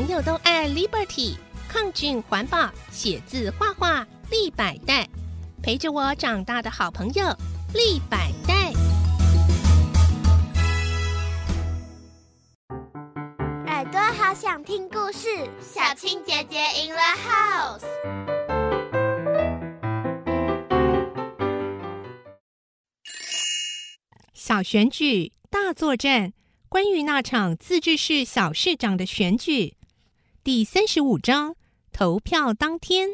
朋友都爱 Liberty，抗菌环保，写字画画立百代，陪着我长大的好朋友立百代。耳朵好想听故事，小青姐姐 in the house。小选举大作战。关于那场自治市小市长的选举，第三十五章投票当天，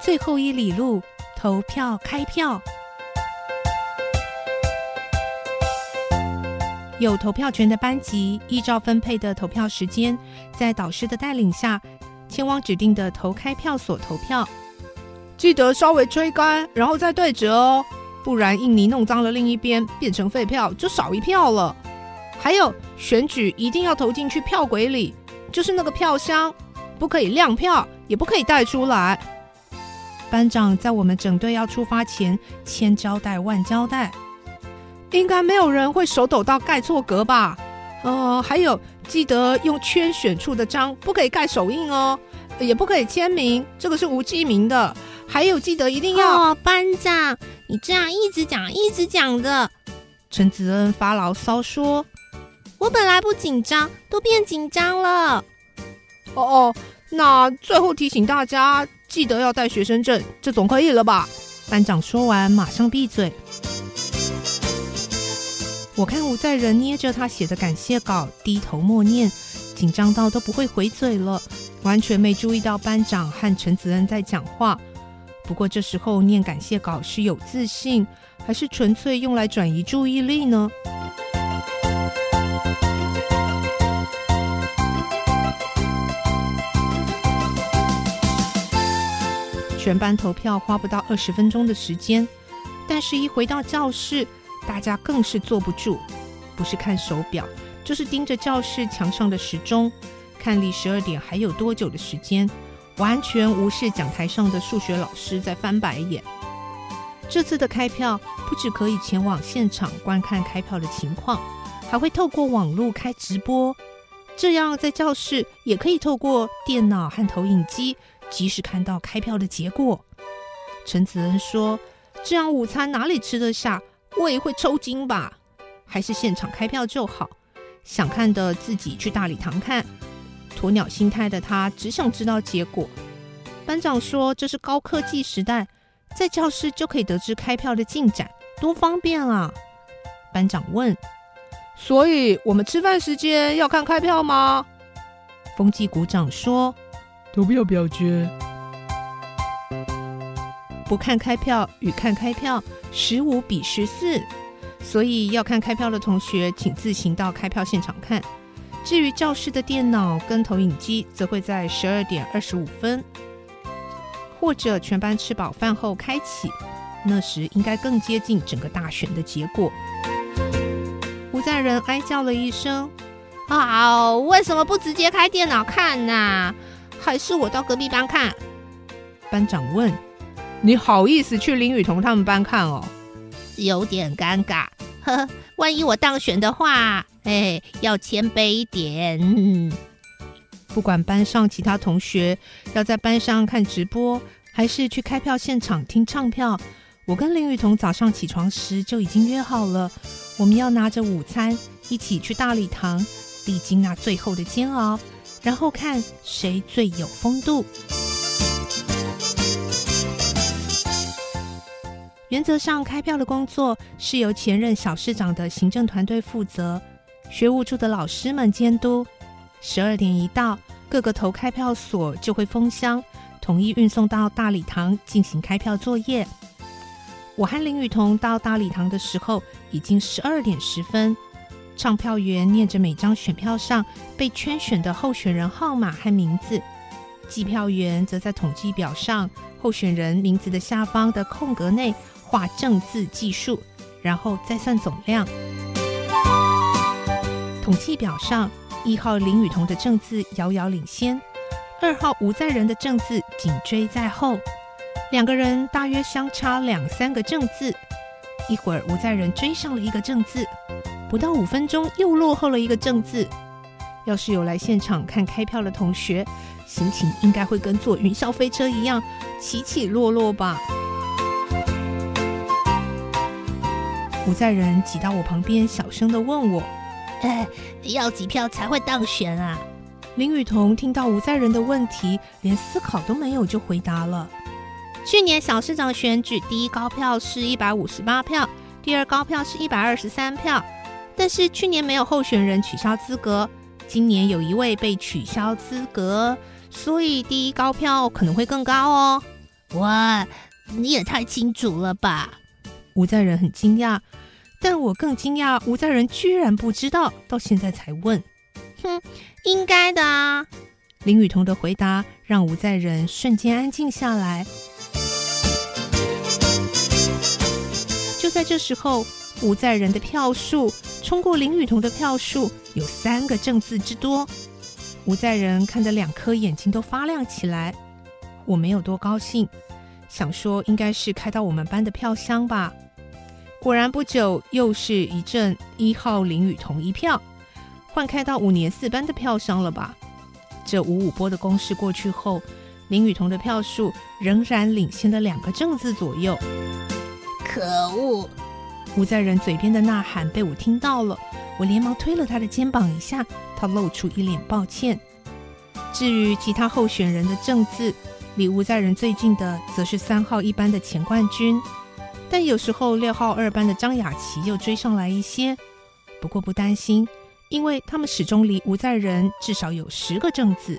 最后一里路投票开票，有投票权的班级依照分配的投票时间，在导师的带领下，前往指定的投开票所投票。记得稍微吹干，然后再对折哦。不然印泥弄脏了另一边，变成废票就少一票了。还有选举一定要投进去票轨里，就是那个票箱，不可以亮票，也不可以带出来。班长在我们整队要出发前，千交代万交代，应该没有人会手抖到盖错格吧？呃，还有记得用圈选处的章，不可以盖手印哦，也不可以签名，这个是无记名的。还有记得一定要哦班长。你这样一直讲一直讲的，陈子恩发牢骚说：“我本来不紧张，都变紧张了。”哦哦，那最后提醒大家，记得要带学生证，这总可以了吧？班长说完，马上闭嘴。我看吴在仁捏着他写的感谢稿，低头默念，紧张到都不会回嘴了，完全没注意到班长和陈子恩在讲话。不过这时候念感谢稿是有自信，还是纯粹用来转移注意力呢？全班投票花不到二十分钟的时间，但是一回到教室，大家更是坐不住，不是看手表，就是盯着教室墙上的时钟，看离十二点还有多久的时间。完全无视讲台上的数学老师在翻白眼。这次的开票不只可以前往现场观看开票的情况，还会透过网络开直播，这样在教室也可以透过电脑和投影机及时看到开票的结果。陈子恩说：“这样午餐哪里吃得下？胃会抽筋吧？还是现场开票就好。想看的自己去大礼堂看。”鸵鸟心态的他只想知道结果。班长说：“这是高科技时代，在教室就可以得知开票的进展，多方便啊！”班长问：“所以我们吃饭时间要看开票吗？”风纪鼓掌说：“投票表决，不看开票与看开票十五比十四，所以要看开票的同学，请自行到开票现场看。”至于教室的电脑跟投影机，则会在十二点二十五分，或者全班吃饱饭后开启。那时应该更接近整个大选的结果。吴在仁哀叫了一声：“啊，为什么不直接开电脑看呢？还是我到隔壁班看？”班长问：“你好意思去林雨桐他们班看哦？”有点尴尬，呵，万一我当选的话。哎，要谦卑一点。不管班上其他同学要在班上看直播，还是去开票现场听唱票，我跟林雨桐早上起床时就已经约好了，我们要拿着午餐一起去大礼堂，历经那最后的煎熬，然后看谁最有风度。原则上，开票的工作是由前任小市长的行政团队负责。学务处的老师们监督。十二点一到，各个投开票所就会封箱，统一运送到大礼堂进行开票作业。我和林雨桐到大礼堂的时候，已经十二点十分。唱票员念着每张选票上被圈选的候选人号码和名字，计票员则在统计表上候选人名字的下方的空格内画正字计数，然后再算总量。统计表上，一号林雨桐的正字遥遥领先，二号吴在仁的正字紧追在后，两个人大约相差两三个正字。一会儿吴在仁追上了一个正字，不到五分钟又落后了一个正字。要是有来现场看开票的同学，心情应该会跟坐云霄飞车一样起起落落吧。吴在仁挤到我旁边，小声的问我：“哎，要几票才会当选啊？”林雨桐听到吴在仁的问题，连思考都没有就回答了：“去年小市长选举，第一高票是一百五十八票，第二高票是一百二十三票，但是去年没有候选人取消资格，今年有一位被取消资格，所以第一高票可能会更高哦。”哇，你也太清楚了吧！吴在仁很惊讶。但我更惊讶，吴在仁居然不知道，到现在才问。哼，应该的啊。林雨桐的回答让吴在仁瞬间安静下来。就在这时候，吴在仁的票数冲过林雨桐的票数，有三个正字之多。吴在仁看得两颗眼睛都发亮起来。我没有多高兴，想说应该是开到我们班的票箱吧。果然不久，又是一阵一号林雨桐一票，换开到五年四班的票箱了吧？这五五波的攻势过去后，林雨桐的票数仍然领先的两个正字左右。可恶！吴在仁嘴边的呐喊被我听到了，我连忙推了他的肩膀一下，他露出一脸抱歉。至于其他候选人的正字，离吴在仁最近的，则是三号一班的钱冠军。但有时候六号二班的张雅琪又追上来一些，不过不担心，因为他们始终离吴在仁至少有十个正字。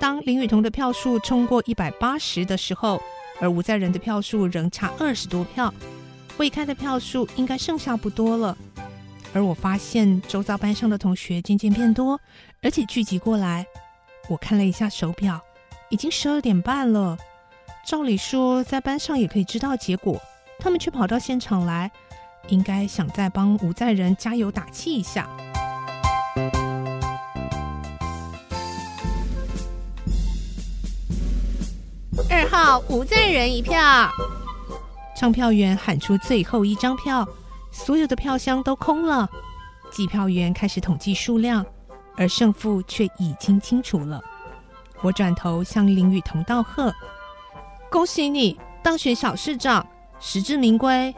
当林雨桐的票数冲过一百八十的时候，而吴在仁的票数仍差二十多票，未开的票数应该剩下不多了。而我发现周遭班上的同学渐渐变多，而且聚集过来。我看了一下手表。已经十二点半了，照理说在班上也可以知道结果，他们却跑到现场来，应该想再帮吴在仁加油打气一下。二号吴在仁一票，唱票员喊出最后一张票，所有的票箱都空了，计票员开始统计数量，而胜负却已经清楚了。我转头向林雨桐道贺：“恭喜你当选小市长，实至名归。”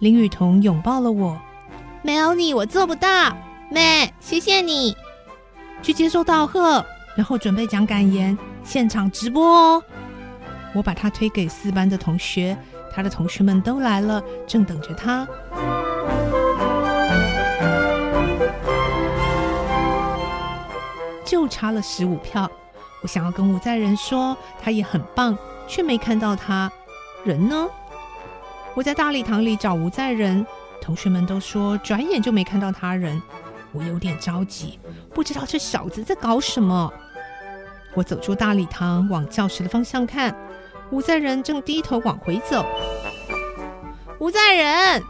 林雨桐拥抱了我：“没有你，我做不到。”妹，谢谢你。去接受道贺，然后准备讲感言，现场直播哦。我把他推给四班的同学，他的同学们都来了，正等着他。就差了十五票。我想要跟吴在仁说，他也很棒，却没看到他人呢。我在大礼堂里找吴在仁，同学们都说转眼就没看到他人。我有点着急，不知道这小子在搞什么。我走出大礼堂，往教室的方向看，吴在仁正低头往回走。吴在仁，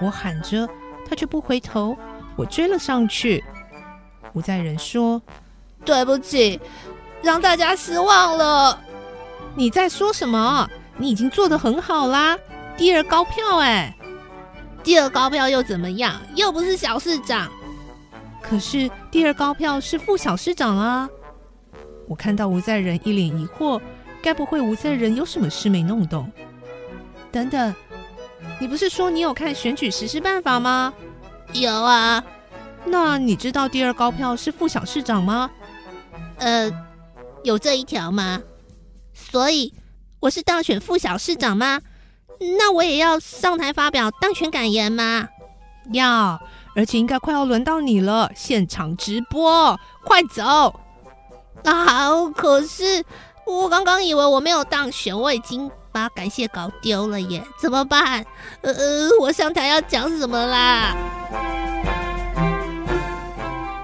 我喊着，他却不回头。我追了上去。吴在仁说：“对不起。”让大家失望了。你在说什么？你已经做得很好啦，第二高票哎，第二高票又怎么样？又不是小市长。可是第二高票是副小市长啊。我看到吴在仁一脸疑惑，该不会吴在仁有什么事没弄懂？等等，你不是说你有看选举实施办法吗？有啊。那你知道第二高票是副小市长吗？呃。有这一条吗？所以我是当选副小市长吗？那我也要上台发表当选感言吗？要，而且应该快要轮到你了，现场直播，快走！啊，可是我刚刚以为我没有当选，我已经把感谢搞丢了耶，怎么办？呃呃，我上台要讲什么啦？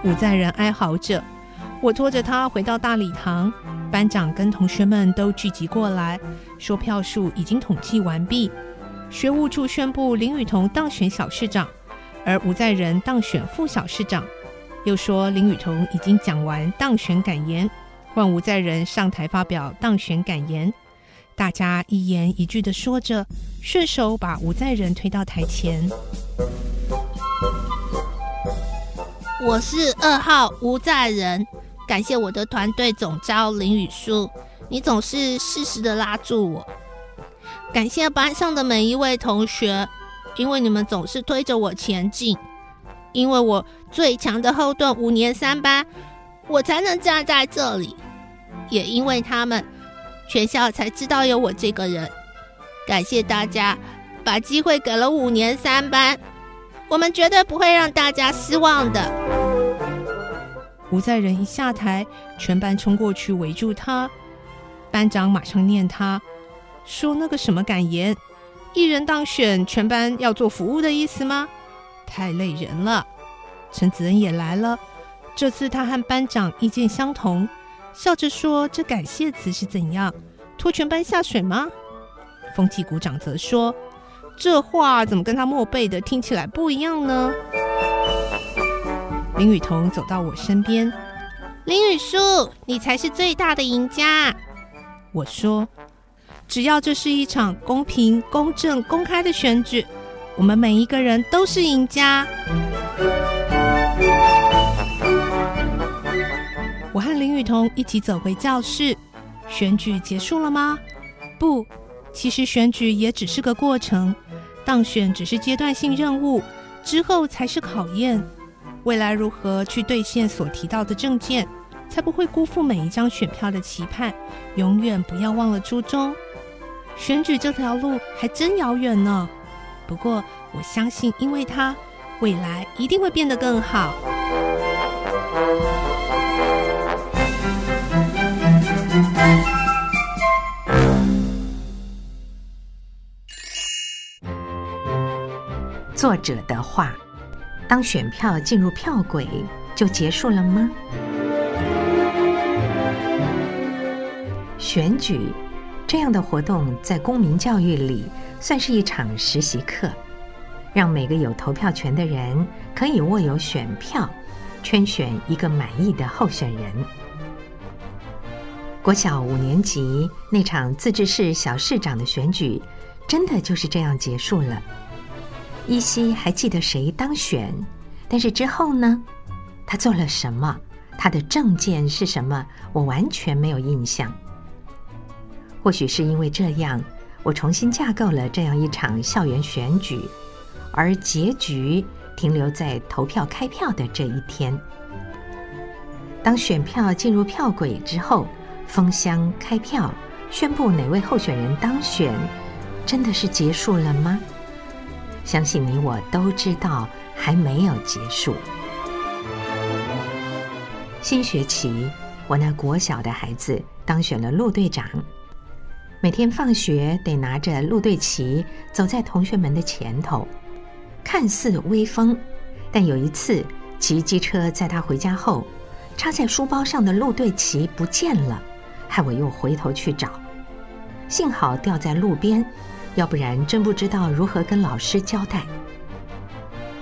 武在人哀嚎着。我拖着他回到大礼堂，班长跟同学们都聚集过来，说票数已经统计完毕。学务处宣布林雨桐当选小市长，而吴在仁当选副小市长。又说林雨桐已经讲完当选感言，万无在人上台发表当选感言，大家一言一句的说着，顺手把无在人推到台前。我是二号吴在人，感谢我的团队总招林雨树，你总是适时的拉住我。感谢班上的每一位同学，因为你们总是推着我前进，因为我最强的后盾五年三班，我才能站在这里。也因为他们，全校才知道有我这个人。感谢大家把机会给了五年三班。我们绝对不会让大家失望的。吴在仁一下台，全班冲过去围住他，班长马上念他，说那个什么感言，一人当选，全班要做服务的意思吗？太累人了。陈子恩也来了，这次他和班长意见相同，笑着说：“这感谢词是怎样？拖全班下水吗？”风气股长则说。这话怎么跟他默背的听起来不一样呢？林雨桐走到我身边，林雨叔，你才是最大的赢家。我说，只要这是一场公平、公正、公开的选举，我们每一个人都是赢家。我和林雨桐一起走回教室。选举结束了吗？不，其实选举也只是个过程。当选只是阶段性任务，之后才是考验。未来如何去兑现所提到的证件，才不会辜负每一张选票的期盼。永远不要忘了初衷。选举这条路还真遥远呢。不过我相信，因为它，未来一定会变得更好。作者的话：当选票进入票轨，就结束了吗？选举这样的活动，在公民教育里算是一场实习课，让每个有投票权的人可以握有选票，圈选一个满意的候选人。国小五年级那场自治市小市长的选举，真的就是这样结束了。依稀还记得谁当选，但是之后呢？他做了什么？他的证件是什么？我完全没有印象。或许是因为这样，我重新架构了这样一场校园选举，而结局停留在投票开票的这一天。当选票进入票轨之后，封箱开票，宣布哪位候选人当选，真的是结束了吗？相信你我都知道，还没有结束。新学期，我那国小的孩子当选了路队长。每天放学得拿着路队旗走在同学们的前头，看似威风，但有一次骑机车载他回家后，插在书包上的路队旗不见了，害我又回头去找，幸好掉在路边。要不然真不知道如何跟老师交代。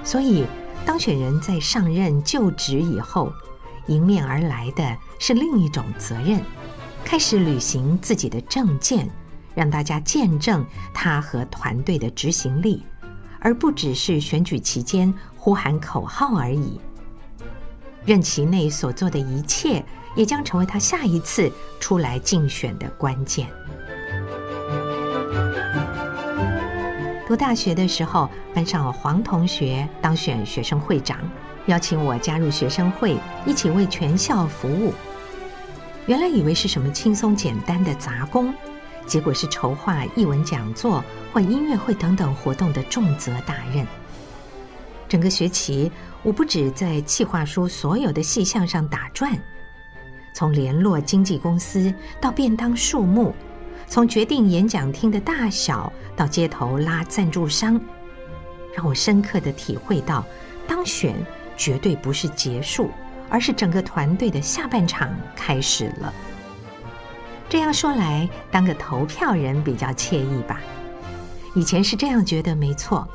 所以，当选人在上任就职以后，迎面而来的是另一种责任，开始履行自己的政见，让大家见证他和团队的执行力，而不只是选举期间呼喊口号而已。任期内所做的一切，也将成为他下一次出来竞选的关键。读大学的时候，班上黄同学当选学生会长，邀请我加入学生会，一起为全校服务。原来以为是什么轻松简单的杂工，结果是筹划译文讲座或音乐会等等活动的重责大任。整个学期，我不止在企划书所有的细项上打转，从联络经纪公司到便当数目。从决定演讲厅的大小到街头拉赞助商，让我深刻的体会到，当选绝对不是结束，而是整个团队的下半场开始了。这样说来，当个投票人比较惬意吧？以前是这样觉得，没错。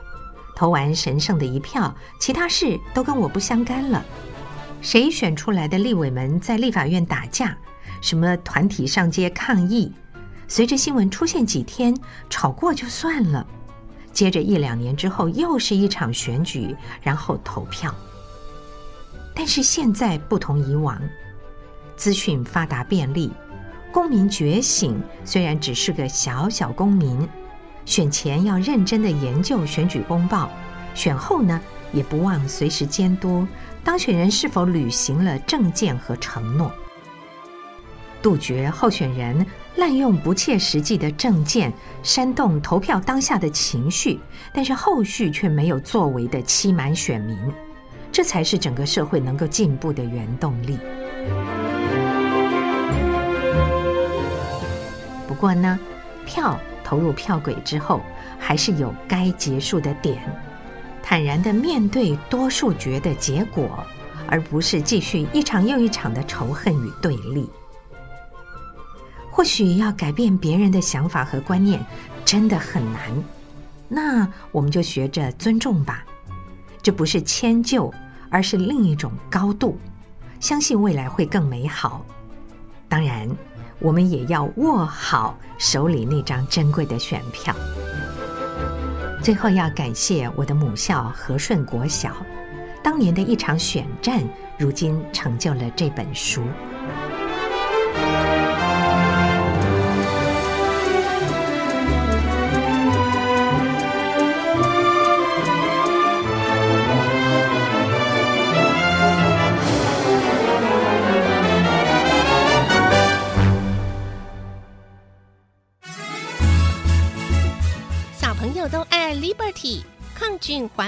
投完神圣的一票，其他事都跟我不相干了。谁选出来的立委们在立法院打架，什么团体上街抗议？随着新闻出现几天，吵过就算了。接着一两年之后，又是一场选举，然后投票。但是现在不同以往，资讯发达便利，公民觉醒。虽然只是个小小公民，选前要认真的研究选举公报，选后呢也不忘随时监督当选人是否履行了政见和承诺，杜绝候选人滥用不切实际的政见，煽动投票当下的情绪，但是后续却没有作为的欺瞒选民。这才是整个社会能够进步的原动力。不过呢，票投入票轨之后，还是有该结束的点，坦然的面对多数决的结果，而不是继续一场又一场的仇恨与对立。或许要改变别人的想法和观念，真的很难。那我们就学着尊重吧。这不是迁就，而是另一种高度。相信未来会更美好。当然，我们也要握好手里那张珍贵的选票。最后要感谢我的母校和顺国小，当年的一场选战，如今成就了这本书。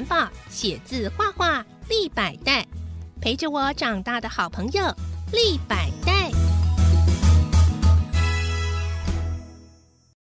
报，写字画画立百代，陪着我长大的好朋友立百代。